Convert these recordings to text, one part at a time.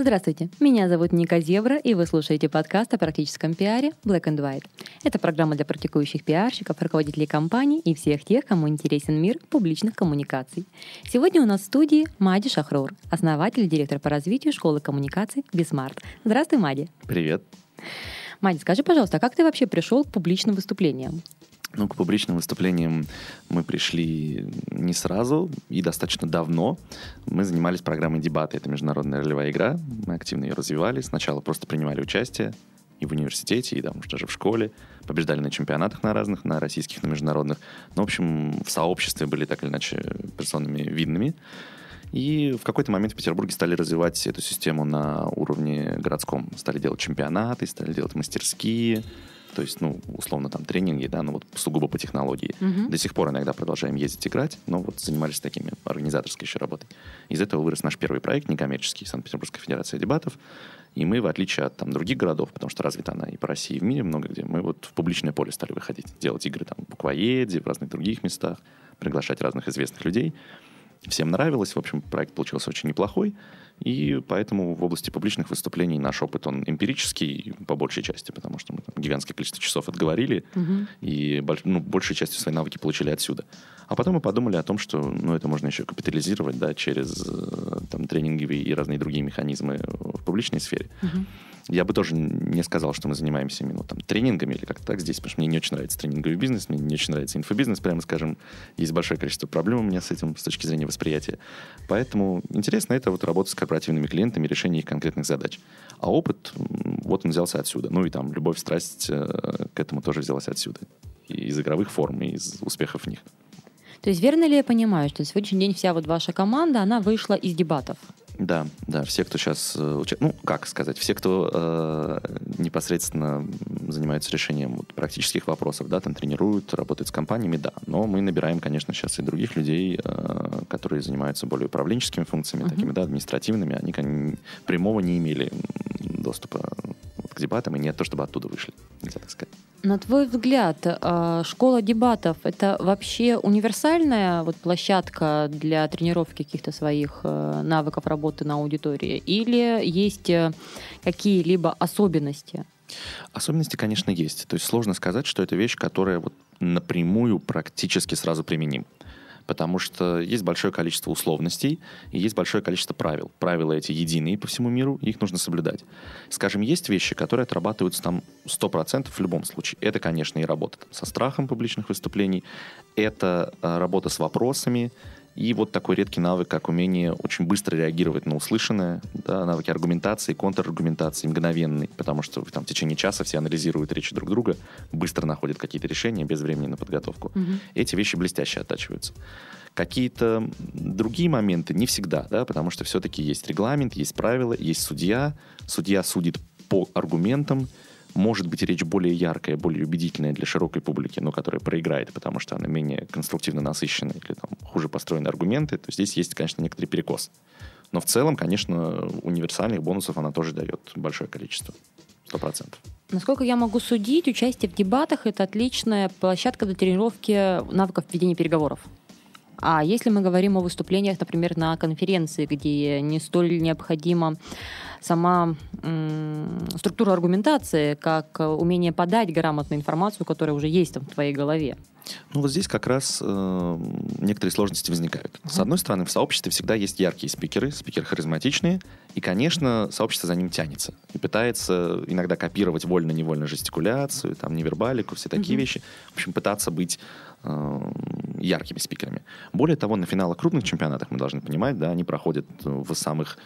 Здравствуйте, меня зовут Ника Зебра, и вы слушаете подкаст о практическом пиаре Black and White. Это программа для практикующих пиарщиков, руководителей компаний и всех тех, кому интересен мир публичных коммуникаций. Сегодня у нас в студии Мади Шахрор, основатель и директор по развитию школы коммуникаций BeSmart. Здравствуй, Мади. Привет. Мади, скажи, пожалуйста, а как ты вообще пришел к публичным выступлениям? Ну, к публичным выступлениям мы пришли не сразу и достаточно давно. Мы занимались программой дебаты. Это международная ролевая игра. Мы активно ее развивали. Сначала просто принимали участие и в университете, и там, даже в школе. Побеждали на чемпионатах на разных, на российских, на международных. Ну, в общем, в сообществе были так или иначе персонами видными. И в какой-то момент в Петербурге стали развивать эту систему на уровне городском. Стали делать чемпионаты, стали делать мастерские, то есть, ну, условно, там, тренинги, да, ну, вот сугубо по технологии. Мгм. До сих пор иногда продолжаем ездить играть, но вот занимались такими организаторской еще работой. Из этого вырос наш первый проект, некоммерческий, Санкт-Петербургская федерация дебатов. И мы, в отличие от там, других городов, потому что развита она и по России, и в мире много где, мы вот в публичное поле стали выходить, делать игры там в Буквоеде, в разных других местах, приглашать разных известных людей. Всем нравилось, в общем, проект получился очень неплохой, и поэтому в области публичных выступлений наш опыт, он эмпирический по большей части, потому что мы там гигантское количество часов отговорили, Мгм. и ну, большей частью свои навыки получили отсюда. А потом мы подумали о том, что ну, это можно еще капитализировать да, через э, там, тренинговые и разные другие механизмы в публичной сфере. Мгм. Я бы тоже не сказал, что мы занимаемся именно там, тренингами или как-то так здесь, потому что мне не очень нравится тренинговый бизнес, мне не очень нравится инфобизнес, прямо скажем. Есть большое количество проблем у меня с этим с точки зрения восприятия. Поэтому интересно это вот работа с корпоративными клиентами, решение их конкретных задач. А опыт, вот он взялся отсюда. Ну и там любовь, страсть э, к этому тоже взялась отсюда. И из игровых форм, и из успехов в них. То есть верно ли я понимаю, что на сегодняшний день вся вот ваша команда, она вышла из дебатов? Да, да, все, кто сейчас, ну, как сказать, все, кто э, непосредственно занимаются решением вот, практических вопросов, да, там тренируют, работают с компаниями, да. Но мы набираем, конечно, сейчас и других людей, э, которые занимаются более управленческими функциями, Мгм. такими, да, административными. Они прямого не имели доступа к дебатам, и не то, чтобы оттуда вышли, нельзя так сказать. На твой взгляд, э, школа дебатов это вообще универсальная вот площадка для тренировки каких-то своих э, навыков работы на аудитории? Или есть э, какие-либо особенности? Особенности, конечно, есть. То есть сложно сказать, что это вещь, которая вот напрямую практически сразу применима. Потому что есть большое количество условностей и есть большое количество правил. Правила эти единые по всему миру, их нужно соблюдать. Скажем, есть вещи, которые отрабатываются там 100% в любом случае. Это, конечно, и работа там, со страхом публичных выступлений, это э, работа с вопросами, и вот такой редкий навык, как умение очень быстро реагировать на услышанное, да, навыки аргументации, контраргументации, мгновенный, потому что там в течение часа все анализируют речи друг друга, быстро находят какие-то решения без времени на подготовку. Мгм. Эти вещи блестяще оттачиваются. Какие-то другие моменты не всегда, да, потому что все-таки есть регламент, есть правила, есть судья. Судья судит по аргументам, может быть речь более яркая, более убедительная для широкой публики, но которая проиграет, потому что она менее конструктивно насыщена или там, хуже построены аргументы, то здесь есть, конечно, некоторый перекос. Но в целом, конечно, универсальных бонусов она тоже дает большое количество. Сто процентов. Насколько я могу судить, участие в дебатах это отличная площадка для тренировки навыков ведения переговоров. А если мы говорим о выступлениях, например, на конференции, где не столь необходима сама структура аргументации, как э, умение подать грамотную информацию, которая уже есть там в твоей голове. Ну вот здесь как раз э, некоторые сложности возникают. С Мгм. одной стороны, в сообществе всегда есть яркие спикеры, спикеры харизматичные, и, конечно, сообщество за ним тянется и пытается иногда копировать вольно-невольно жестикуляцию, там, невербалику, все такие Мгм. вещи. В общем, пытаться быть э, яркими спикерами. Более того, на финалах крупных чемпионатах, мы должны понимать, да, они проходят э, в самых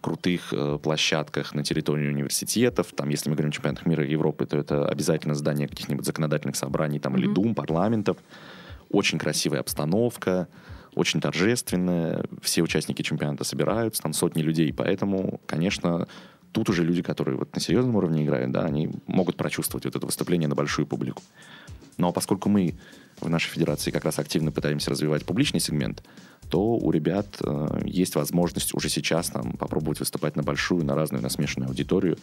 крутых э, площадках на территории университетов. Там, если мы говорим о чемпионатах мира и Европы, то это обязательно здание каких-нибудь законодательных собраний там, или Мгм. дум, парламентов. Очень красивая обстановка, очень торжественная. Все участники чемпионата собираются, там сотни людей. Поэтому, конечно, тут уже люди, которые вот на серьезном уровне играют, да, они могут прочувствовать вот это выступление на большую публику. Но поскольку мы в нашей федерации как раз активно пытаемся развивать публичный сегмент, то у ребят э, есть возможность уже сейчас там, попробовать выступать на большую, на разную, на смешанную аудиторию.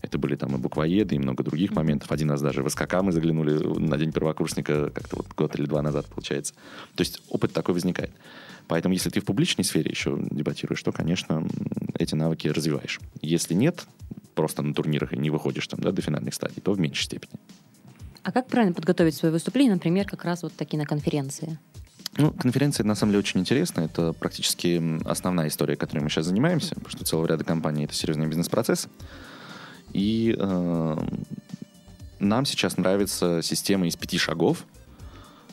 Это были там и буквоеды, и много других моментов. Один раз даже в СКК мы заглянули на день первокурсника, как-то вот год или два назад, получается. То есть опыт такой возникает. Поэтому если ты в публичной сфере еще дебатируешь, то, конечно, эти навыки развиваешь. Если нет, просто на турнирах и не выходишь там, да, до финальных стадий, то в меньшей степени. А как правильно подготовить свое выступление, например, как раз вот такие на конференции? Ну, конференция на самом деле очень интересна. Это практически основная история, которой мы сейчас занимаемся, потому что целого ряда компаний это серьезный бизнес-процесс. И э, нам сейчас нравится система из пяти шагов,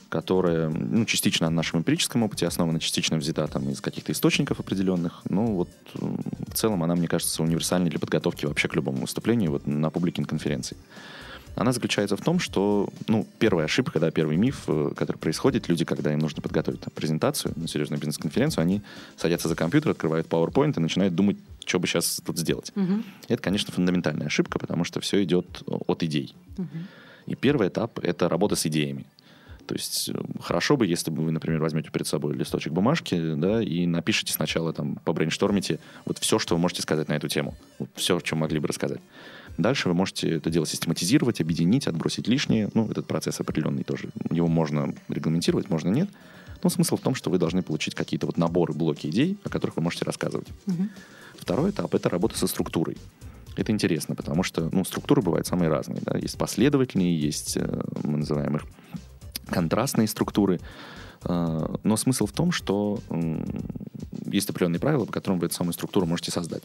которая ну, частично на нашем эмпирическом опыте основана, частично взята там, из каких-то источников определенных. Ну, вот в целом она, мне кажется, универсальной для подготовки вообще к любому выступлению вот, на публике на конференции. Она заключается в том, что, ну, первая ошибка, да, первый миф, э, который происходит, люди, когда им нужно подготовить там, презентацию на серьезную бизнес-конференцию, они садятся за компьютер, открывают PowerPoint и начинают думать, что бы сейчас тут сделать. Угу. Это, конечно, фундаментальная ошибка, потому что все идет от идей. Угу. И первый этап — это работа с идеями. То есть э, хорошо бы, если бы вы, например, возьмете перед собой листочек бумажки, да, и напишите сначала там, побрейнштормите вот все, что вы можете сказать на эту тему. Вот все, о чем могли бы рассказать. Дальше вы можете это дело систематизировать, объединить, отбросить лишнее. Ну, этот процесс определенный тоже. Его можно регламентировать, можно нет. Но смысл в том, что вы должны получить какие-то вот наборы, блоки идей, о которых вы можете рассказывать. Угу. Второй этап — это работа со структурой. Это интересно, потому что ну, структуры бывают самые разные. Да? Есть последовательные, есть, э, мы называем их, контрастные структуры. Э, но смысл в том, что есть определенные правила, по которым вы эту самую структуру можете создать.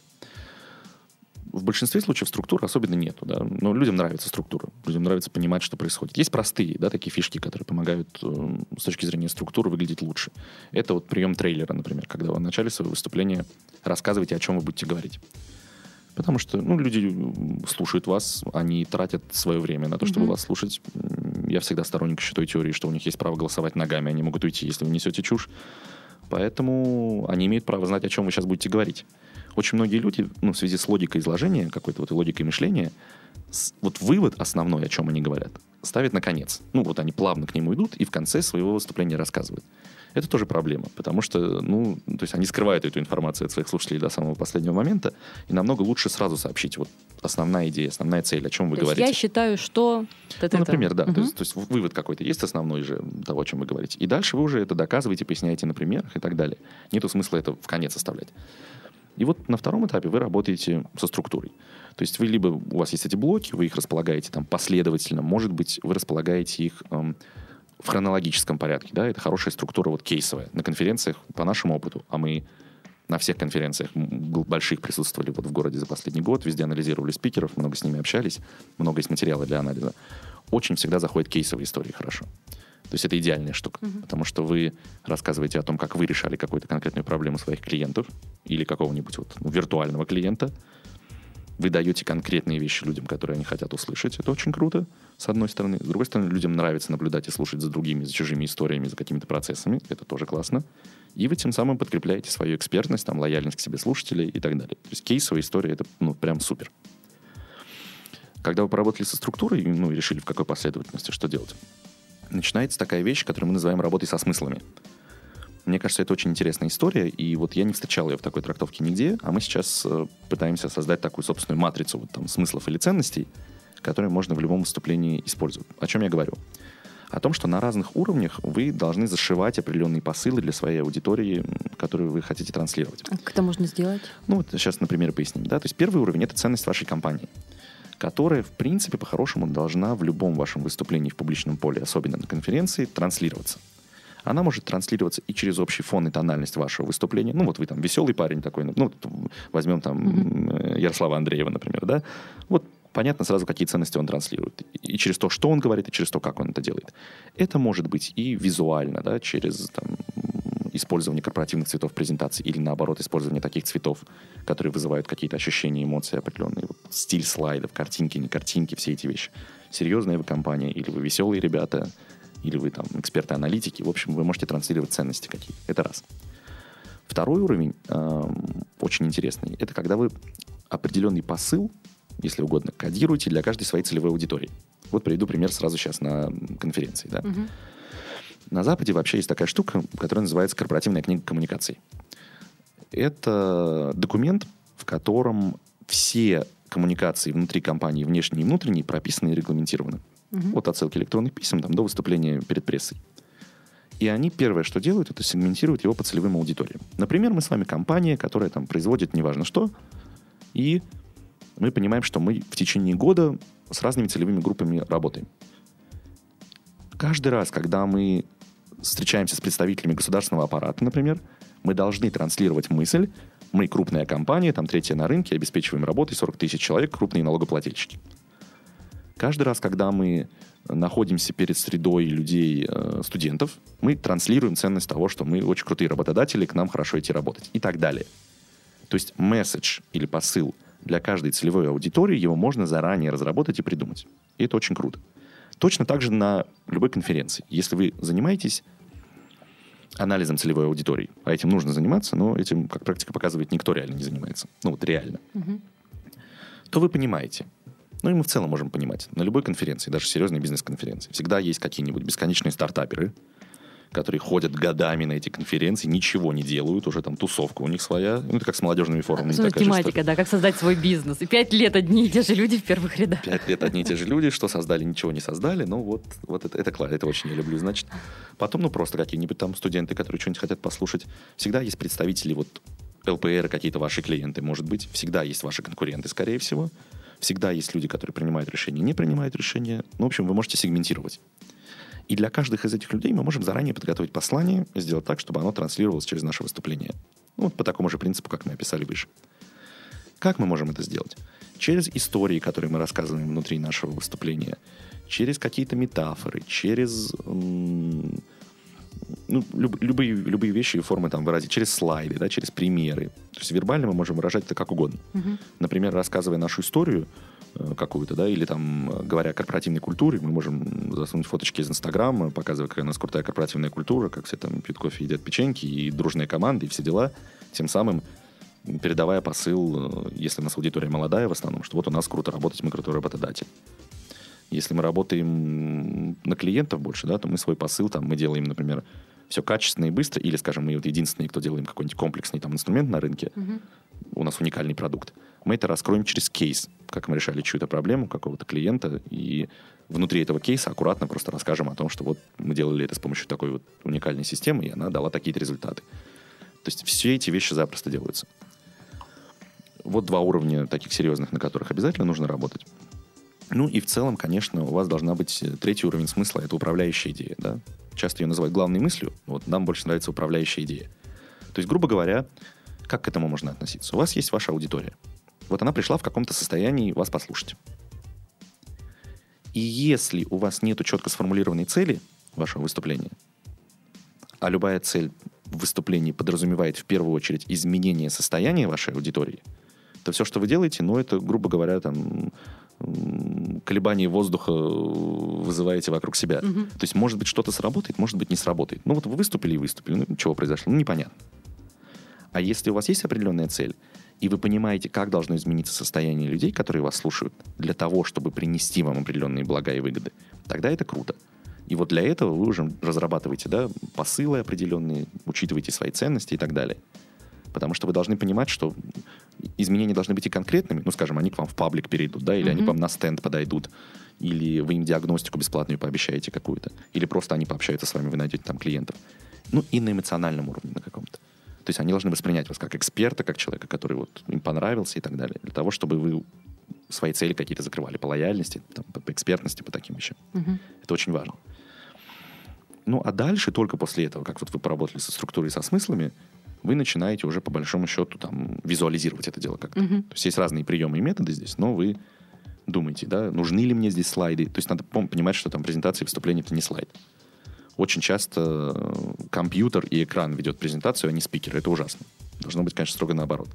В большинстве случаев структуры особенно нету, да, но людям нравится структура, людям нравится понимать, что происходит. Есть простые, да, такие фишки, которые помогают э, с точки зрения структуры выглядеть лучше. Это вот прием трейлера, например, когда вы в начале своего выступления рассказываете, о чем вы будете говорить. Потому что ну, люди слушают вас, они тратят свое время на то, чтобы mm-hmm. вас слушать. Я всегда сторонник еще той теории, что у них есть право голосовать ногами, они могут уйти, если вы несете чушь. Поэтому они имеют право знать, о чем вы сейчас будете говорить. Очень многие люди, ну, в связи с логикой изложения, какой-то вот логикой мышления, с, вот вывод основной, о чем они говорят, ставят на конец. Ну, вот они плавно к нему идут и в конце своего выступления рассказывают. Это тоже проблема, потому что, ну, то есть они скрывают эту информацию от своих слушателей до самого последнего момента, и намного лучше сразу сообщить вот основная идея, основная цель, о чем вы то говорите. я считаю, что... Ну, например, да. Угу. То, есть, то есть вывод какой-то есть основной же того, о чем вы говорите. И дальше вы уже это доказываете, поясняете на примерах и так далее. Нету смысла это в конец оставлять. И вот на втором этапе вы работаете со структурой. То есть вы либо у вас есть эти блоки, вы их располагаете там последовательно, может быть, вы располагаете их эм, в хронологическом порядке, да, это хорошая структура вот кейсовая. На конференциях, по нашему опыту, а мы на всех конференциях больших присутствовали вот в городе за последний год, везде анализировали спикеров, много с ними общались, много есть материала для анализа. Очень всегда заходят кейсовые истории хорошо. То есть это идеальная штука, uh-huh. потому что вы рассказываете о том, как вы решали какую-то конкретную проблему своих клиентов или какого-нибудь вот виртуального клиента, вы даете конкретные вещи людям, которые они хотят услышать. Это очень круто, с одной стороны. С другой стороны, людям нравится наблюдать и слушать за другими, за чужими историями, за какими-то процессами. Это тоже классно. И вы тем самым подкрепляете свою экспертность, там, лояльность к себе слушателей и так далее. То есть кейсовая история — это ну, прям супер. Когда вы поработали со структурой, ну, и решили, в какой последовательности что делать, начинается такая вещь, которую мы называем работой со смыслами. Мне кажется, это очень интересная история, и вот я не встречал ее в такой трактовке нигде, а мы сейчас э, пытаемся создать такую собственную матрицу вот, там, смыслов или ценностей, которые можно в любом выступлении использовать. О чем я говорю? О том, что на разных уровнях вы должны зашивать определенные посылы для своей аудитории, которую вы хотите транслировать. А как это можно сделать? Ну, вот сейчас, например, поясним. Да? То есть первый уровень — это ценность вашей компании которая, в принципе, по-хорошему должна в любом вашем выступлении в публичном поле, особенно на конференции, транслироваться она может транслироваться и через общий фон и тональность вашего выступления. Ну, вот вы там веселый парень такой, ну, возьмем там mm-hmm. Ярослава Андреева, например, да? Вот понятно сразу, какие ценности он транслирует. И через то, что он говорит, и через то, как он это делает. Это может быть и визуально, да, через там, использование корпоративных цветов презентации или, наоборот, использование таких цветов, которые вызывают какие-то ощущения, эмоции определенные. Вот стиль слайдов, картинки, не картинки, все эти вещи. Серьезная вы компания или вы веселые ребята – или вы там эксперты-аналитики, в общем, вы можете транслировать ценности какие. Это раз. Второй уровень, э, очень интересный, это когда вы определенный посыл, если угодно, кодируете для каждой своей целевой аудитории. Вот приведу пример сразу сейчас на конференции. Да? Мгм. На Западе вообще есть такая штука, которая называется корпоративная книга коммуникаций. Это документ, в котором все коммуникации внутри компании, внешние и внутренние, прописаны и регламентированы. Мгм. От отсылки электронных писем там, до выступления перед прессой. И они первое, что делают, это сегментируют его по целевым аудиториям. Например, мы с вами компания, которая там производит неважно что, и мы понимаем, что мы в течение года с разными целевыми группами работаем. Каждый раз, когда мы встречаемся с представителями государственного аппарата, например, мы должны транслировать мысль, мы крупная компания, там третья на рынке, обеспечиваем работой 40 тысяч человек, крупные налогоплательщики. Каждый раз, когда мы находимся перед средой людей, э, студентов, мы транслируем ценность того, что мы очень крутые работодатели, к нам хорошо идти работать и так далее. То есть месседж или посыл для каждой целевой аудитории, его можно заранее разработать и придумать. И это очень круто. Точно так же на любой конференции. Если вы занимаетесь анализом целевой аудитории, а этим нужно заниматься, но этим, как практика показывает, никто реально не занимается. Ну вот реально. Мгм. То вы понимаете. Ну и мы в целом можем понимать. На любой конференции, даже серьезной бизнес-конференции, всегда есть какие-нибудь бесконечные стартаперы, которые ходят годами на эти конференции, ничего не делают, уже там тусовка у них своя. Ну, это как с молодежными форумами. Такая же тематика, да, как создать свой бизнес. И пять лет одни и те же люди в первых рядах. Пять лет одни и те же люди, что создали, ничего не создали. Ну вот, вот это, это это очень я люблю, значит. Потом, ну просто какие-нибудь там студенты, которые что-нибудь хотят послушать. Всегда есть представители вот ЛПР, какие-то ваши клиенты, может быть. Всегда есть ваши конкуренты, скорее всего. Всегда есть люди, которые принимают решения, не принимают решения. Ну, в общем, вы можете сегментировать. И для каждых из этих людей мы можем заранее подготовить послание, сделать так, чтобы оно транслировалось через наше выступление. Ну, вот по такому же принципу, как мы описали выше. Как мы можем это сделать? Через истории, которые мы рассказываем внутри нашего выступления, через какие-то метафоры, через м, ну, люб- любые, любые вещи и формы там выразить, через слайды, да, через примеры. То есть вербально мы можем выражать это как угодно. Мгм. Например, рассказывая нашу историю какую-то, да, или там э, говоря о корпоративной культуре, мы можем засунуть фоточки из Инстаграма, показывая, какая у нас крутая корпоративная культура, как все там пьют кофе, едят печеньки, и дружная команда, и все дела. Тем самым передавая посыл, э, если у нас аудитория молодая в основном, что вот у нас круто работать, мы крутой работодатель. Если мы работаем на клиентов больше, да, то мы свой посыл, там, мы делаем, например, все качественно и быстро, или, скажем, мы вот единственные, кто делаем какой-нибудь комплексный там инструмент на рынке, Мгм. у нас уникальный продукт. Мы это раскроем через кейс, как мы решали чью-то проблему какого-то клиента, и внутри этого кейса аккуратно просто расскажем о том, что вот мы делали это с помощью такой вот уникальной системы, и она дала такие-то результаты. То есть все эти вещи запросто делаются. Вот два уровня таких серьезных, на которых обязательно нужно работать. Ну и в целом, конечно, у вас должна быть э, третий уровень смысла, это управляющая идея. Да? Часто ее называют главной мыслью, вот нам больше нравится управляющая идея. То есть, грубо говоря, как к этому можно относиться? У вас есть ваша аудитория. Вот она пришла в каком-то состоянии вас послушать. И если у вас нет четко сформулированной цели вашего выступления, а любая цель в выступлении подразумевает в первую очередь изменение состояния вашей аудитории, то все, что вы делаете, ну, это, грубо говоря, там, м, колебание воздуха вызываете вокруг себя. Мгм. То есть, может быть, что-то сработает, может быть, не сработает. Ну, вот вы выступили и выступили. Ну, чего произошло? Ну, непонятно. А если у вас есть определенная цель, и вы понимаете, как должно измениться состояние людей, которые вас слушают, для того, чтобы принести вам определенные блага и выгоды, тогда это круто. И вот для этого вы уже разрабатываете да, посылы определенные, учитываете свои ценности и так далее. Потому что вы должны понимать, что изменения должны быть и конкретными. Ну, скажем, они к вам в паблик перейдут, да, или они Мгм. к вам на стенд подойдут, или вы им диагностику бесплатную пообещаете какую-то, или просто они пообщаются с вами, вы найдете там клиентов. Ну, и на эмоциональном уровне на каком-то. То есть они должны воспринять вас как эксперта, как человека, который вот им понравился и так далее, для того, чтобы вы свои цели какие-то закрывали по лояльности, там, по, по экспертности, по таким вещам. Мгм. Это очень важно. Ну, а дальше, только после этого, как вот вы поработали со структурой, со смыслами, вы начинаете уже по большому счету там визуализировать это дело как-то. Мгм. То есть есть разные приемы и методы здесь, но вы думаете, да, нужны ли мне здесь слайды. То есть надо понимать, что там презентация и выступление — это не слайд. Очень часто э, компьютер и экран ведет презентацию, а не спикер. Это ужасно. Должно быть, конечно, строго наоборот.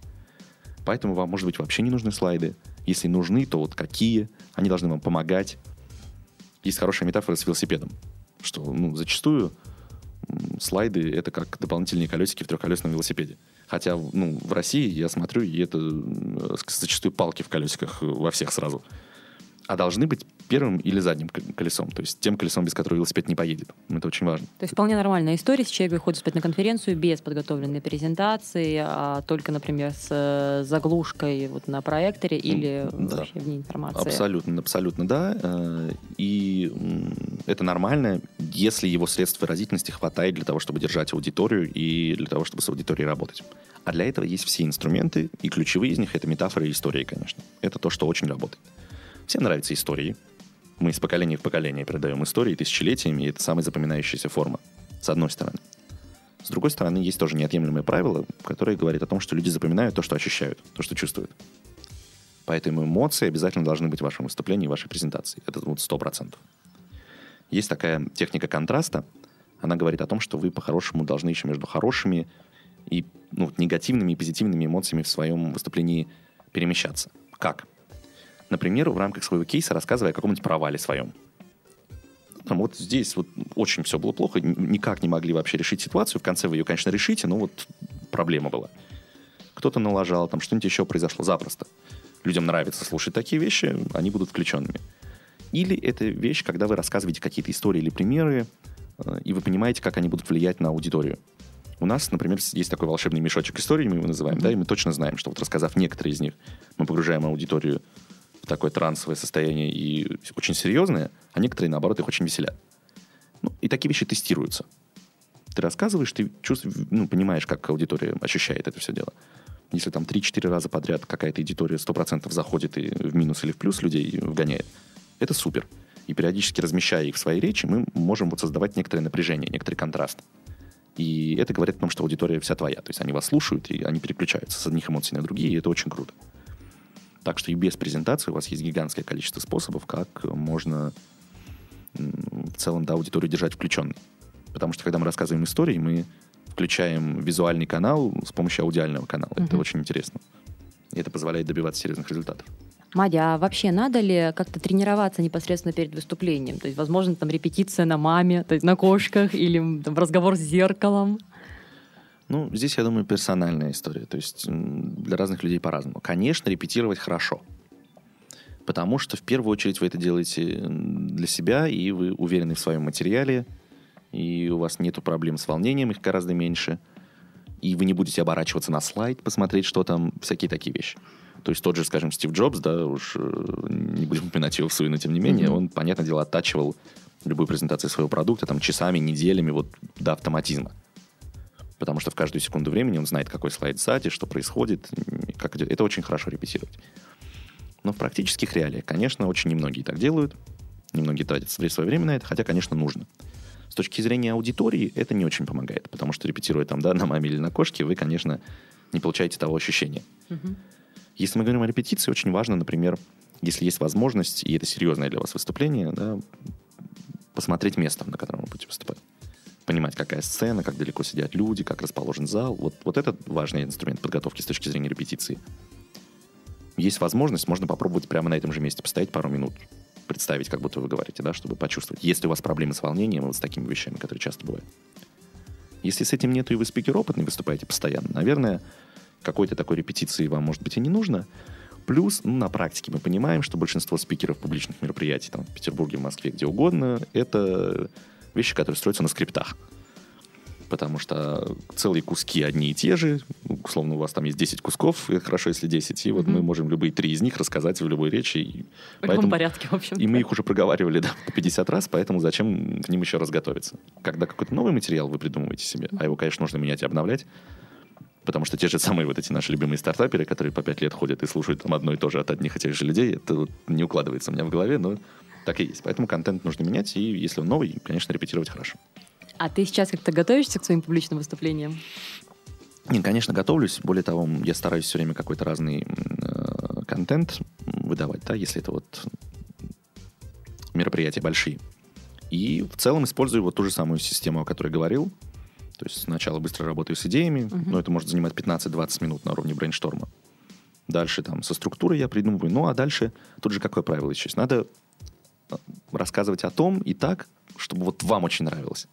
Поэтому вам, может быть, вообще не нужны слайды. Если нужны, то вот какие? Они должны вам помогать. Есть хорошая метафора с велосипедом, что ну, зачастую слайды — это как дополнительные колесики в трехколесном велосипеде. Хотя ну, в России я смотрю, и это м, зачастую палки в колесиках во всех сразу. А должны быть первым или задним колесом, то есть тем колесом, без которого велосипед не поедет. Это очень важно. То есть вполне нормальная история, если человек выходит спать на конференцию без подготовленной презентации, а только, например, с э, заглушкой вот на проекторе или да. вообще вне информации. Абсолютно, абсолютно, да. Э, и это нормально, если его средств выразительности хватает для того, чтобы держать аудиторию и для того, чтобы с аудиторией работать. А для этого есть все инструменты, и ключевые из них — это метафоры и истории, конечно. Это то, что очень работает. Всем нравятся истории. Мы из поколения в поколение передаем истории тысячелетиями, и это самая запоминающаяся форма, с одной стороны. С другой стороны, есть тоже неотъемлемые правила, которые говорят о том, что люди запоминают то, что ощущают, то, что чувствуют. Поэтому эмоции обязательно должны быть в вашем выступлении, в вашей презентации. Это вот сто процентов. Есть такая техника контраста. Она говорит о том, что вы по-хорошему должны еще между хорошими и ну, негативными и позитивными эмоциями в своем выступлении перемещаться. Как? Например, в рамках своего кейса рассказывая о каком-нибудь провале своем. Там вот здесь вот очень все было плохо, никак не могли вообще решить ситуацию. В конце вы ее, конечно, решите, но вот проблема была. Кто-то налажал, там что-нибудь еще произошло запросто. Людям нравится слушать такие вещи, они будут включенными. Или это вещь, когда вы рассказываете какие-то истории или примеры, э, и вы понимаете, как они будут влиять на аудиторию. У нас, например, есть такой волшебный мешочек историй, мы его называем, mm-hmm. да, и мы точно знаем, что вот рассказав некоторые из них, мы погружаем аудиторию такое трансовое состояние и очень серьезное, а некоторые, наоборот, их очень веселят. Ну, и такие вещи тестируются. Ты рассказываешь, ты чувствуешь, ну, понимаешь, как аудитория ощущает это все дело. Если там 3-4 раза подряд какая-то аудитория 100% заходит и в минус или в плюс людей вгоняет, это супер. И периодически размещая их в своей речи, мы можем вот создавать некоторое напряжение, некоторый контраст. И это говорит о том, что аудитория вся твоя. То есть они вас слушают, и они переключаются с одних эмоций на другие, и это очень круто. Так что и без презентации у вас есть гигантское количество способов, как можно в целом да, аудиторию держать включенной. Потому что когда мы рассказываем истории, мы включаем визуальный канал с помощью аудиального канала. Mm-hmm. Это очень интересно. И это позволяет добиваться серьезных результатов. Мадя, а вообще надо ли как-то тренироваться непосредственно перед выступлением? То есть, возможно, там репетиция на маме, то есть на кошках или там, разговор с зеркалом? Ну, здесь, я думаю, персональная история. То есть для разных людей по-разному. Конечно, репетировать хорошо. Потому что в первую очередь вы это делаете для себя, и вы уверены в своем материале, и у вас нет проблем с волнением, их гораздо меньше. И вы не будете оборачиваться на слайд, посмотреть, что там, всякие такие вещи. То есть тот же, скажем, Стив Джобс, да, уж э, не будем упоминать его в суе, но тем не менее, mm-hmm. он, понятное дело, оттачивал любую презентацию своего продукта там часами, неделями, вот до автоматизма потому что в каждую секунду времени он знает, какой слайд сзади, что происходит, как идет. Это очень хорошо репетировать. Но в практических реалиях, конечно, очень немногие так делают, немногие тратят свое время на это, хотя, конечно, нужно. С точки зрения аудитории это не очень помогает, потому что репетируя там, да, на маме или на кошке, вы, конечно, не получаете того ощущения. Угу. Если мы говорим о репетиции, очень важно, например, если есть возможность, и это серьезное для вас выступление, да, посмотреть место, на котором вы будете выступать понимать, какая сцена, как далеко сидят люди, как расположен зал. Вот, вот это важный инструмент подготовки с точки зрения репетиции. Есть возможность, можно попробовать прямо на этом же месте постоять пару минут, представить, как будто вы говорите, да, чтобы почувствовать. Если у вас проблемы с волнением, вот с такими вещами, которые часто бывают. Если с этим нету и вы спикер опытный, выступаете постоянно, наверное, какой-то такой репетиции вам, может быть, и не нужно. Плюс, ну, на практике мы понимаем, что большинство спикеров публичных мероприятий там, в Петербурге, в Москве, где угодно, это вещи, которые строятся на скриптах. Потому что целые куски одни и те же. Условно, у вас там есть 10 кусков, и хорошо, если 10. И вот mm-hmm. мы можем любые три из них рассказать в любой речи. И в поэтому... порядке, в общем. И мы их уже проговаривали да, по 50 раз, поэтому зачем к ним еще раз готовиться? Когда какой-то новый материал вы придумываете себе, а его, конечно, нужно менять и обновлять, потому что те же самые вот эти наши любимые стартаперы, которые по 5 лет ходят и слушают там одно и то же от одних и тех же людей, это вот не укладывается у меня в голове, но так и есть. Поэтому контент нужно менять, и если он новый, конечно, репетировать хорошо. А ты сейчас как-то готовишься к своим публичным выступлениям? Нет, конечно, готовлюсь. Более того, я стараюсь все время какой-то разный э, контент выдавать, да, если это вот мероприятия большие. И в целом использую вот ту же самую систему, о которой говорил. То есть сначала быстро работаю с идеями, uh-huh. но это может занимать 15-20 минут на уровне брейншторма. Дальше там со структурой я придумываю. Ну, а дальше тут же какое правило еще есть? Надо рассказывать о том и так, чтобы вот вам очень нравилось.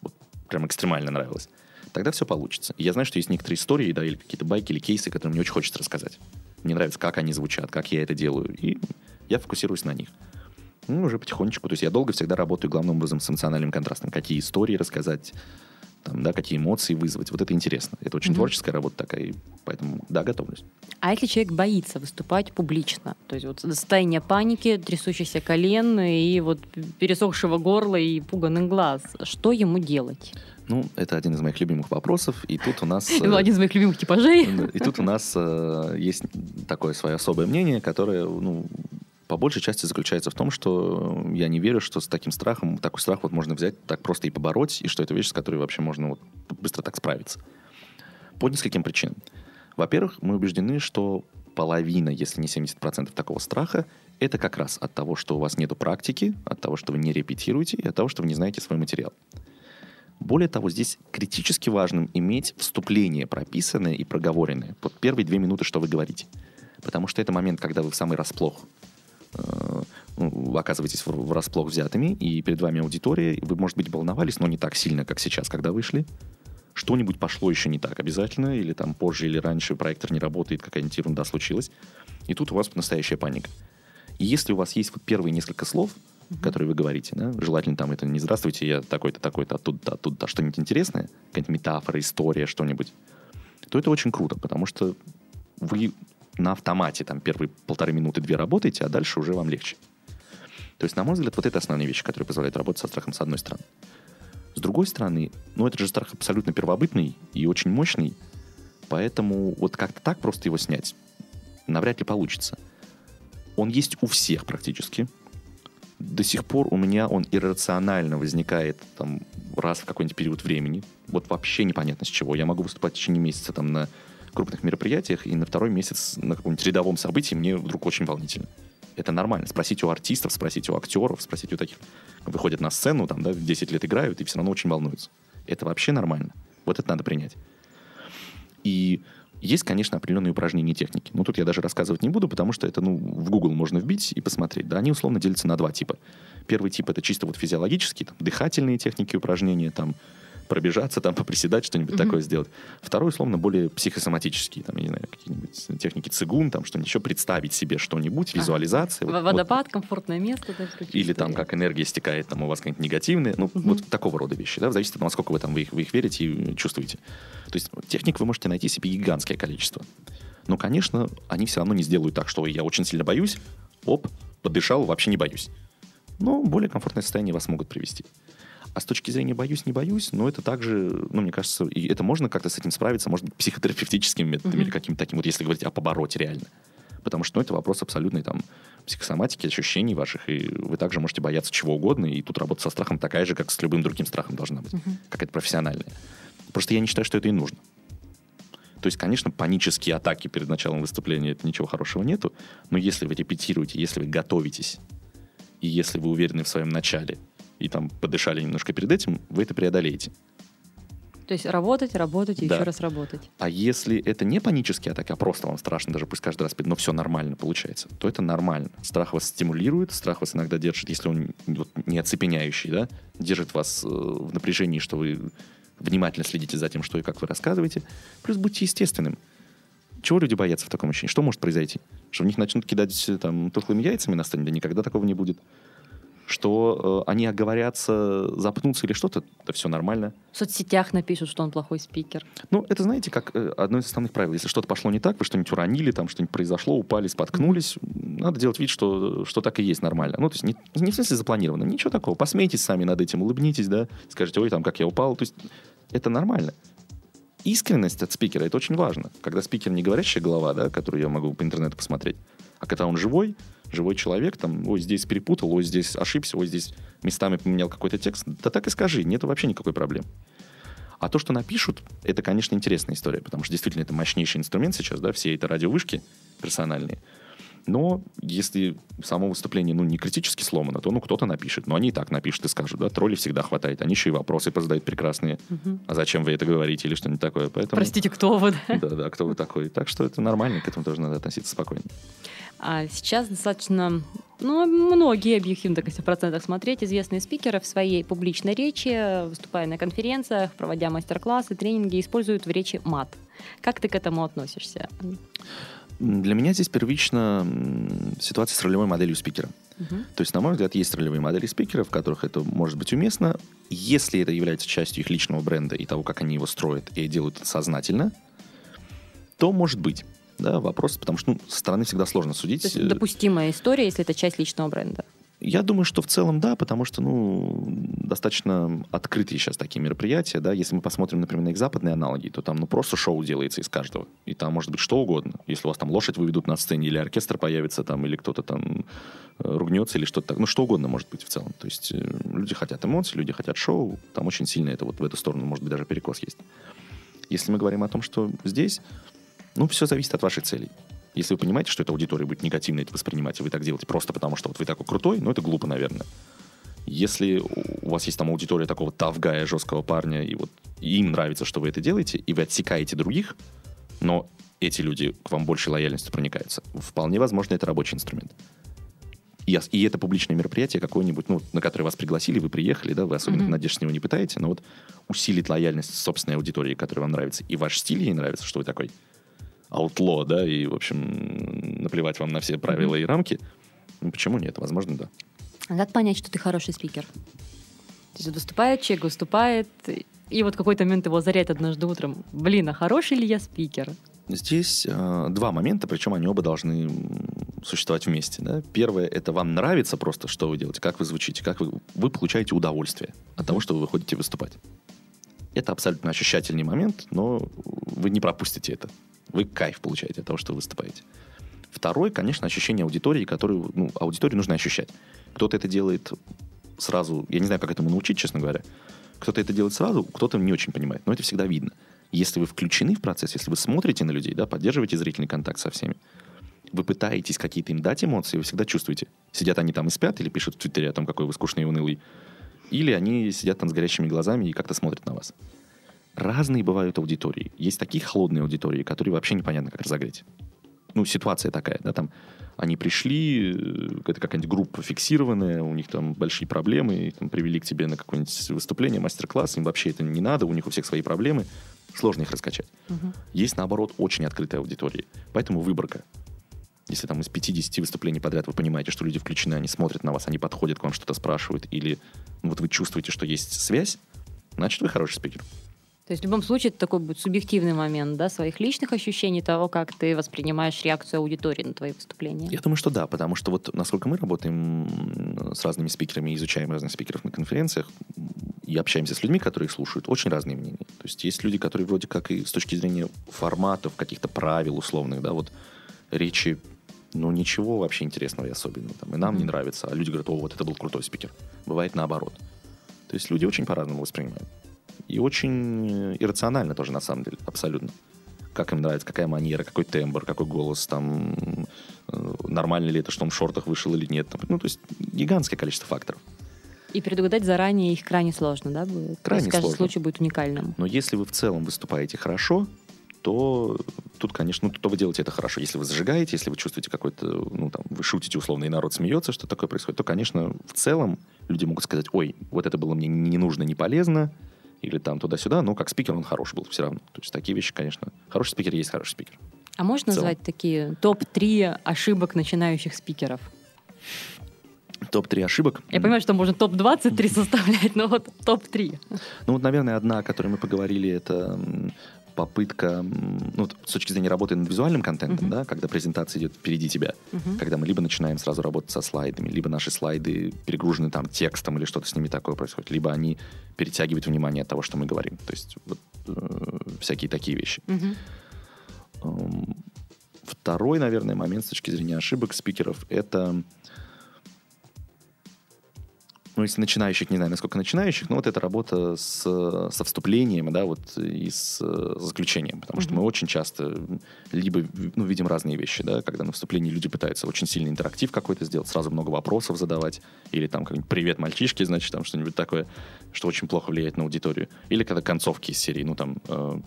Вот прям экстремально нравилось. Тогда все получится. Я знаю, что есть некоторые истории, да, или какие-то байки, или кейсы, которые мне очень хочется рассказать. Мне нравится, как они звучат, как я это делаю. И я фокусируюсь на них. Ну, уже потихонечку. То есть я долго всегда работаю главным образом с эмоциональным контрастом. Какие истории рассказать, там, да, какие эмоции вызвать. Вот это интересно. Это очень Мгм. творческая работа такая, и поэтому, да, готовлюсь. А если человек боится выступать публично, то есть вот состояние паники, трясущихся колен и вот пересохшего горла и пуганных глаз, что ему делать? Ну, это один из моих любимых вопросов, и тут у нас... э, Ну, один из моих любимых типажей. И тут у нас э, есть такое свое особое мнение, которое, ну, по большей части заключается в том, что я не верю, что с таким страхом, такой страх вот можно взять так просто и побороть, и что это вещь, с которой вообще можно вот быстро так справиться. По нескольким причинам. Во-первых, мы убеждены, что половина, если не 70% такого страха, это как раз от того, что у вас нет практики, от того, что вы не репетируете, и от того, что вы не знаете свой материал. Более того, здесь критически важным иметь вступление прописанное и проговоренное. Вот первые две минуты, что вы говорите. Потому что это момент, когда вы в самый расплох э, оказываетесь в, в расплох взятыми, и перед вами аудитория, вы, может быть, волновались, но не так сильно, как сейчас, когда вышли. Что-нибудь пошло еще не так обязательно, или там позже, или раньше проектор не работает, какая-нибудь ерунда случилась. И тут у вас настоящая паника. И если у вас есть вот первые несколько слов, которые вы говорите, да, желательно там это не «здравствуйте, я такой-то, такой-то, оттуда-то, оттуда-то», а что-нибудь интересное, какая-нибудь метафора, история, что-нибудь, то это очень круто, потому что вы на автомате там первые полторы минуты, две работаете, а дальше уже вам легче. То есть, на мой взгляд, вот это основные вещи, которые позволяют работать со страхом с одной стороны. С другой стороны, ну, это же страх абсолютно первобытный и очень мощный, поэтому вот как-то так просто его снять навряд ли получится. Он есть у всех практически. До сих пор у меня он иррационально возникает там раз в какой-нибудь период времени. Вот вообще непонятно с чего. Я могу выступать в течение месяца там на крупных мероприятиях, и на второй месяц на каком-нибудь рядовом событии мне вдруг очень волнительно. Это нормально. Спросите у артистов, спросите у актеров, спросите у таких, выходят на сцену, там, да, 10 лет играют, и все равно очень волнуются. Это вообще нормально. Вот это надо принять. И есть, конечно, определенные упражнения техники. Но тут я даже рассказывать не буду, потому что это, ну, в Google можно вбить и посмотреть. Да, они условно делятся на два типа. Первый тип это чисто вот физиологические, там, дыхательные техники упражнения, там, пробежаться, там, поприседать, что-нибудь Мгм. такое сделать. Второй, условно, более психосоматические, там, я не знаю, какие-нибудь техники цигун, там, что-нибудь еще, представить себе что-нибудь, визуализация. Вот- В- вот Водопад, комфортное место. да, или там как энергия стекает, там у вас какая-нибудь негативная, ну, Мгм. вот такого рода вещи, да, зависит от того, насколько вы там вы их, вы их верите и чувствуете. То есть техник вы можете найти себе гигантское количество. Но, конечно, они все равно не сделают так, что я очень сильно боюсь, оп, подышал, вообще не боюсь. Но более комфортное состояние вас могут привести. А с точки зрения боюсь, не боюсь, но это также, ну, мне кажется, и это можно как-то с этим справиться, может быть, психотерапевтическими методами Мгм. или каким-то таким, вот если говорить о побороте реально. Потому что ну, это вопрос абсолютной там психосоматики, ощущений ваших, и вы также можете бояться чего угодно, и тут работа со страхом такая же, как с любым другим страхом должна быть, Мгм. какая-то профессиональная. Просто я не считаю, что это и нужно. То есть, конечно, панические атаки перед началом выступления, это ничего хорошего нету, но если вы репетируете, если вы готовитесь, и если вы уверены в своем начале, и там подышали немножко перед этим, вы это преодолеете. То есть работать, работать и Да. еще раз работать. А если это не панические атаки, а просто вам страшно, даже пусть каждый раз, но все нормально получается, то это нормально. Страх вас стимулирует, страх вас иногда держит, если он вот, не оцепеняющий, да, держит вас э, в напряжении, что вы внимательно следите за тем, что и как вы рассказываете. Плюс будьте естественным. Чего люди боятся в таком ощущении? Что может произойти? Что в них начнут кидать э, там тухлыми яйцами на сцене? Да никогда такого не будет. Что э, они оговорятся, запнутся или что-то? Да все нормально. В соцсетях напишут, что он плохой спикер. Ну, это, знаете, как э, одно из основных правил. Если что-то пошло не так, вы что-нибудь уронили, там что-нибудь произошло, упали, споткнулись, надо делать вид, что, что так и есть нормально. Ну, то есть не, не в смысле запланировано, ничего такого. Посмейтесь сами над этим, улыбнитесь, да, скажете, ой, там, как я упал. То есть это нормально. Искренность от спикера, это очень важно. Когда спикер не говорящая голова, да, которую я могу по интернету посмотреть, а когда он живой, живой человек, там, ой, здесь перепутал, ой, здесь ошибся, ой, здесь местами поменял какой-то текст, да так и скажи, нет вообще никакой проблемы. А то, что напишут, это, конечно, интересная история, потому что действительно это мощнейший инструмент сейчас, да, все это радиовышки персональные. Но если само выступление, ну, не критически сломано, то, ну, кто-то напишет. Но они и так напишут и скажут, да, тролли всегда хватает. Они еще и вопросы позадают прекрасные. Мгм. А зачем вы это говорите или что-нибудь такое. Поэтому... Простите, кто вы? да? Да, да, кто вы такой. Так что это нормально, к этому тоже надо относиться спокойно. А сейчас достаточно, ну, многие объективно, так если в процентах смотреть, известные спикеры в своей публичной речи, выступая на конференциях, проводя мастер-классы, тренинги, используют в речи мат. Как ты к этому относишься? Для меня здесь первично ситуация с ролевой моделью спикера. Угу. То есть, на мой взгляд, есть ролевые модели спикеров, в которых это может быть уместно, если это является частью их личного бренда и того, как они его строят и делают это сознательно, то может быть. Да, вопрос, потому что ну, со стороны всегда сложно судить. То есть допустимая история, если это часть личного бренда. Я думаю, что в целом да, потому что, ну, достаточно открытые сейчас такие мероприятия, да. Если мы посмотрим, например, на их западные аналоги, то там, ну, просто шоу делается из каждого. И там может быть что угодно. Если у вас там лошадь выведут на сцене, или оркестр появится там, или кто-то там э, ругнется, или что-то так. Ну, что угодно может быть в целом. То есть э, люди хотят эмоций, люди хотят шоу. Там очень сильно это вот в эту сторону, может быть, даже перекос есть. Если мы говорим о том, что здесь, ну, все зависит от вашей целей. Если вы понимаете, что эта аудитория будет негативно это воспринимать, и вы так делаете просто потому, что вот вы такой крутой, ну, это глупо, наверное. Если у вас есть там аудитория такого тавгая, жесткого парня, и вот им нравится, что вы это делаете, и вы отсекаете других, но эти люди к вам больше лояльностью проникаются, вполне возможно, это рабочий инструмент. И, и это публичное мероприятие какое-нибудь, ну, на которое вас пригласили, вы приехали, да, вы особенно mm-hmm. надежд с него не пытаете, но вот усилить лояльность собственной аудитории, которая вам нравится, и ваш стиль ей нравится, что вы такой – аутло, да, и, в общем, наплевать вам на все правила mm-hmm. и рамки, ну, почему нет? Возможно, да. А как понять, что ты хороший спикер? То есть выступает человек, выступает, и вот какой-то момент его заряет однажды утром. Блин, а хороший ли я спикер? Здесь э, два момента, причем они оба должны существовать вместе. Да? Первое, это вам нравится просто, что вы делаете, как вы звучите, как вы, вы получаете удовольствие от того, что вы выходите выступать. Это абсолютно ощущательный момент, но вы не пропустите это. Вы кайф получаете от того, что вы выступаете. Второй, конечно, ощущение аудитории, которую, ну, аудиторию нужно ощущать. Кто-то это делает сразу, я не знаю, как этому научить, честно говоря. Кто-то это делает сразу, кто-то не очень понимает, но это всегда видно. Если вы включены в процесс, если вы смотрите на людей, да, поддерживаете зрительный контакт со всеми, вы пытаетесь какие-то им дать эмоции, вы всегда чувствуете. Сидят они там и спят, или пишут в Твиттере о том, какой вы скучный и унылый. Или они сидят там с горящими глазами и как-то смотрят на вас разные бывают аудитории. Есть такие холодные аудитории, которые вообще непонятно, как разогреть. Ну, ситуация такая, да, там они пришли, э, это какая-нибудь группа фиксированная, у них там большие проблемы, там, привели к тебе на какое-нибудь выступление, мастер-класс, им вообще это не надо, у них у всех свои проблемы, сложно их раскачать. Угу. Есть, наоборот, очень открытые аудитории, поэтому выборка. Если там из 50 выступлений подряд вы понимаете, что люди включены, они смотрят на вас, они подходят к вам, что-то спрашивают, или ну, вот вы чувствуете, что есть связь, значит, вы хороший спикер. То есть в любом случае это такой будет субъективный момент, да, своих личных ощущений, того, как ты воспринимаешь реакцию аудитории на твои выступления. Я думаю, что да, потому что вот насколько мы работаем с разными спикерами, изучаем разных спикеров на конференциях и общаемся с людьми, которые их слушают, очень разные мнения. То есть есть люди, которые вроде как и с точки зрения форматов, каких-то правил условных, да, вот речи ну, ничего вообще интересного и особенного. Там, и нам mm-hmm. не нравится. А люди говорят, о, вот это был крутой спикер. Бывает наоборот. То есть люди очень по-разному воспринимают. И очень э, иррационально тоже, на самом деле, абсолютно. Как им нравится, какая манера, какой тембр, какой голос, там, э, нормально ли это, что он в шортах вышел или нет. Ну, то есть гигантское количество факторов. И предугадать заранее их крайне сложно, да, будет? Крайне есть, каждый сложно. случай будет уникальным. Но если вы в целом выступаете хорошо, то тут, конечно, ну, то вы делаете это хорошо. Если вы зажигаете, если вы чувствуете какой-то, ну, там, вы шутите условно, и народ смеется, что такое происходит, то, конечно, в целом люди могут сказать, ой, вот это было мне не нужно, не полезно, или там туда-сюда, но как спикер он хороший был все равно. То есть такие вещи, конечно, хороший спикер есть хороший спикер. А можно назвать такие топ-3 ошибок начинающих спикеров? Топ-3 ошибок. Я понимаю, что можно топ-23 составлять, но вот топ-3. Ну вот, наверное, одна, о которой мы поговорили, это попытка, ну, с точки зрения работы над визуальным контентом, uh-huh. да, когда презентация идет впереди тебя, uh-huh. когда мы либо начинаем сразу работать со слайдами, либо наши слайды перегружены там текстом или что-то с ними такое происходит, либо они перетягивают внимание от того, что мы говорим. То есть вот, э, всякие такие вещи. Uh-huh. Второй, наверное, момент с точки зрения ошибок спикеров — это ну, если начинающих, не знаю, насколько начинающих, но вот эта работа с, со вступлением, да, вот и с заключением, потому mm-hmm. что мы очень часто либо, ну, видим разные вещи, да, когда на вступлении люди пытаются очень сильный интерактив какой-то сделать, сразу много вопросов задавать, или там как-нибудь «Привет, мальчишки», значит, там что-нибудь такое, что очень плохо влияет на аудиторию. Или когда концовки из серии, ну, там, э,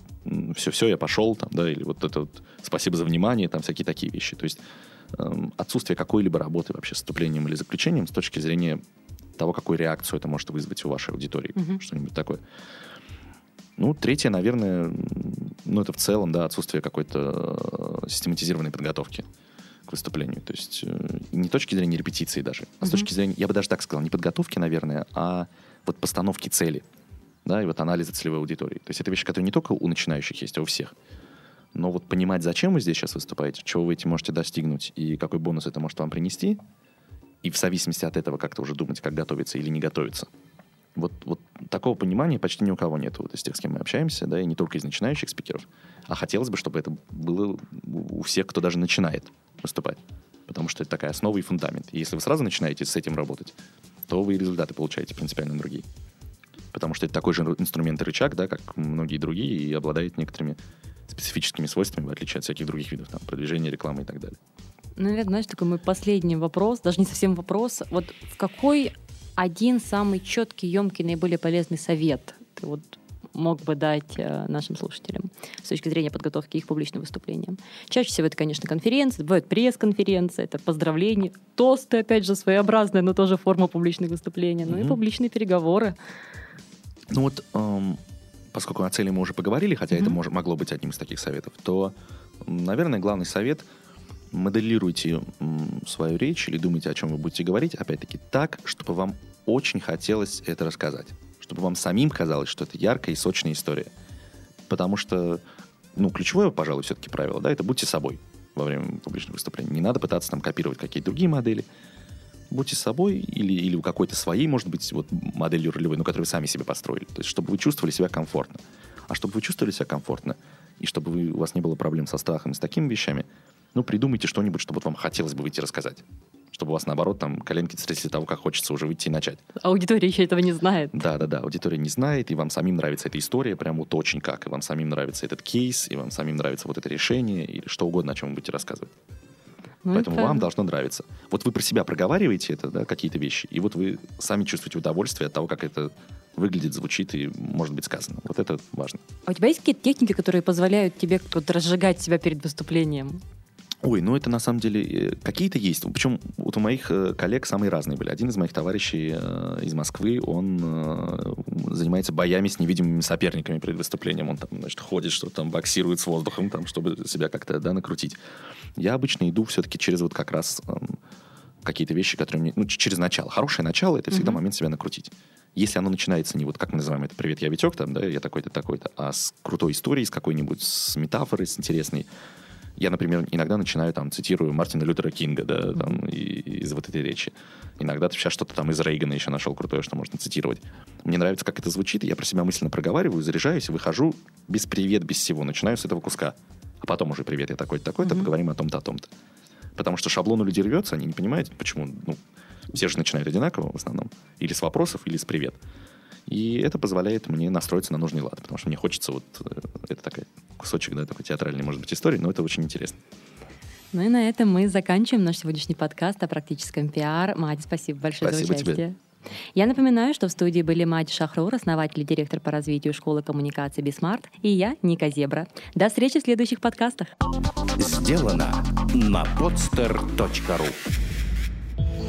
все-все, я пошел, там, да, или вот это вот «Спасибо за внимание», там всякие такие вещи. То есть э, отсутствие какой-либо работы вообще с вступлением или заключением с точки зрения того, какую реакцию это может вызвать у вашей аудитории. Угу. Что-нибудь такое. Ну, третье, наверное, ну, это в целом, да, отсутствие какой-то э, систематизированной подготовки к выступлению. То есть э, не точки зрения репетиции даже, а с Мгм. точки зрения, я бы даже так сказал, не подготовки, наверное, а вот постановки цели, да, и вот анализа целевой аудитории. То есть это вещи, которые не только у начинающих есть, а у всех. Но вот понимать, зачем вы здесь сейчас выступаете, чего вы этим можете достигнуть и какой бонус это может вам принести, и в зависимости от этого как-то уже думать, как готовиться или не готовиться. Вот, вот такого понимания почти ни у кого нет вот из тех, с кем мы общаемся, да, и не только из начинающих спикеров. А хотелось бы, чтобы это было у всех, кто даже начинает выступать. Потому что это такая основа и фундамент. И если вы сразу начинаете с этим работать, то вы результаты получаете принципиально другие. Потому что это такой же инструмент и рычаг, да, как многие другие, и обладает некоторыми специфическими свойствами, в отличие от всяких других видов, там, продвижения, рекламы и так далее. Наверное, знаешь, такой мой последний вопрос, даже не совсем вопрос. Вот в какой один самый четкий, емкий, наиболее полезный совет ты вот мог бы дать э, нашим слушателям с точки зрения подготовки их публичным выступлениям? Чаще всего это, конечно, конференции, бывают пресс-конференции, это поздравления, тосты, опять же, своеобразная, но тоже форма публичных выступлений, ну и Мгм. публичные переговоры. Ну вот, эм, поскольку о цели мы уже поговорили, хотя это Мгм. мож- могло быть одним из таких советов, то, наверное, главный совет – моделируйте свою речь или думайте, о чем вы будете говорить, опять-таки, так, чтобы вам очень хотелось это рассказать. Чтобы вам самим казалось, что это яркая и сочная история. Потому что, ну, ключевое, пожалуй, все-таки правило, да, это будьте собой во время публичных выступлений. Не надо пытаться там копировать какие-то другие модели. Будьте собой или, или у какой-то своей, может быть, вот моделью ролевой, но которую вы сами себе построили. То есть, чтобы вы чувствовали себя комфортно. А чтобы вы чувствовали себя комфортно, и чтобы вы, у вас не было проблем со страхом и с такими вещами, ну, придумайте что-нибудь, что вот вам хотелось бы выйти рассказать. Чтобы у вас, наоборот, там коленки встретили того, как хочется уже выйти и начать. Аудитория еще этого не знает. Да-да-да, аудитория не знает, и вам самим нравится эта история, прям вот очень как, и вам самим нравится этот кейс, и вам самим нравится вот это решение, или что угодно, о чем вы будете рассказывать. Ну, Поэтому это- вам должно нравиться. Вот вы про себя проговариваете это, да, какие-то вещи, и вот вы сами чувствуете удовольствие от того, как это выглядит, звучит и может быть сказано. Вот это важно. А у тебя есть какие-то техники, которые позволяют тебе вот разжигать себя перед выступлением? Ой, ну это на самом деле э, какие-то есть. Причем вот у моих э, коллег самые разные были. Один из моих товарищей э, из Москвы, он занимается боями с невидимыми соперниками перед выступлением. Он там, значит, ходит, что там боксирует с воздухом, там, чтобы себя как-то, да, накрутить. Я обычно иду все-таки через вот как раз эм, какие-то вещи, которые мне... Ну, через начало. Хорошее начало — это всегда Мгм. момент себя накрутить. Если оно начинается не вот, как мы называем это, «Привет, я Витек», там, да, я такой-то, такой-то, а с крутой историей, с какой-нибудь, с метафорой, с интересной, я, например, иногда начинаю, там, цитирую Мартина Лютера Кинга, да, там, и- из вот этой речи. Иногда сейчас что-то там из Рейгана еще нашел крутое, что можно цитировать. Мне нравится, как это звучит, я про себя мысленно проговариваю, заряжаюсь, и выхожу без привет, без всего. Начинаю с этого куска. А потом уже привет, я такой-то, такой-то, Мгм. поговорим о том-то, о том-то. Потому что шаблон у людей рвется, они не понимают, почему, ну, все же начинают одинаково в основном. Или с вопросов, или с привет. И это позволяет мне настроиться на нужный лад, потому что мне хочется вот, э, это такой кусочек, да, такой театральной, может быть, истории, но это очень интересно. Ну и на этом мы заканчиваем наш сегодняшний подкаст о практическом пиар. Мади, спасибо большое Спасибо за тебе. участие. Я напоминаю, что в студии были Мади Шахрур, основатель и директор по развитию школы коммуникации BeSmart, и я, Ника Зебра. До встречи в следующих подкастах. Сделано на podster.ru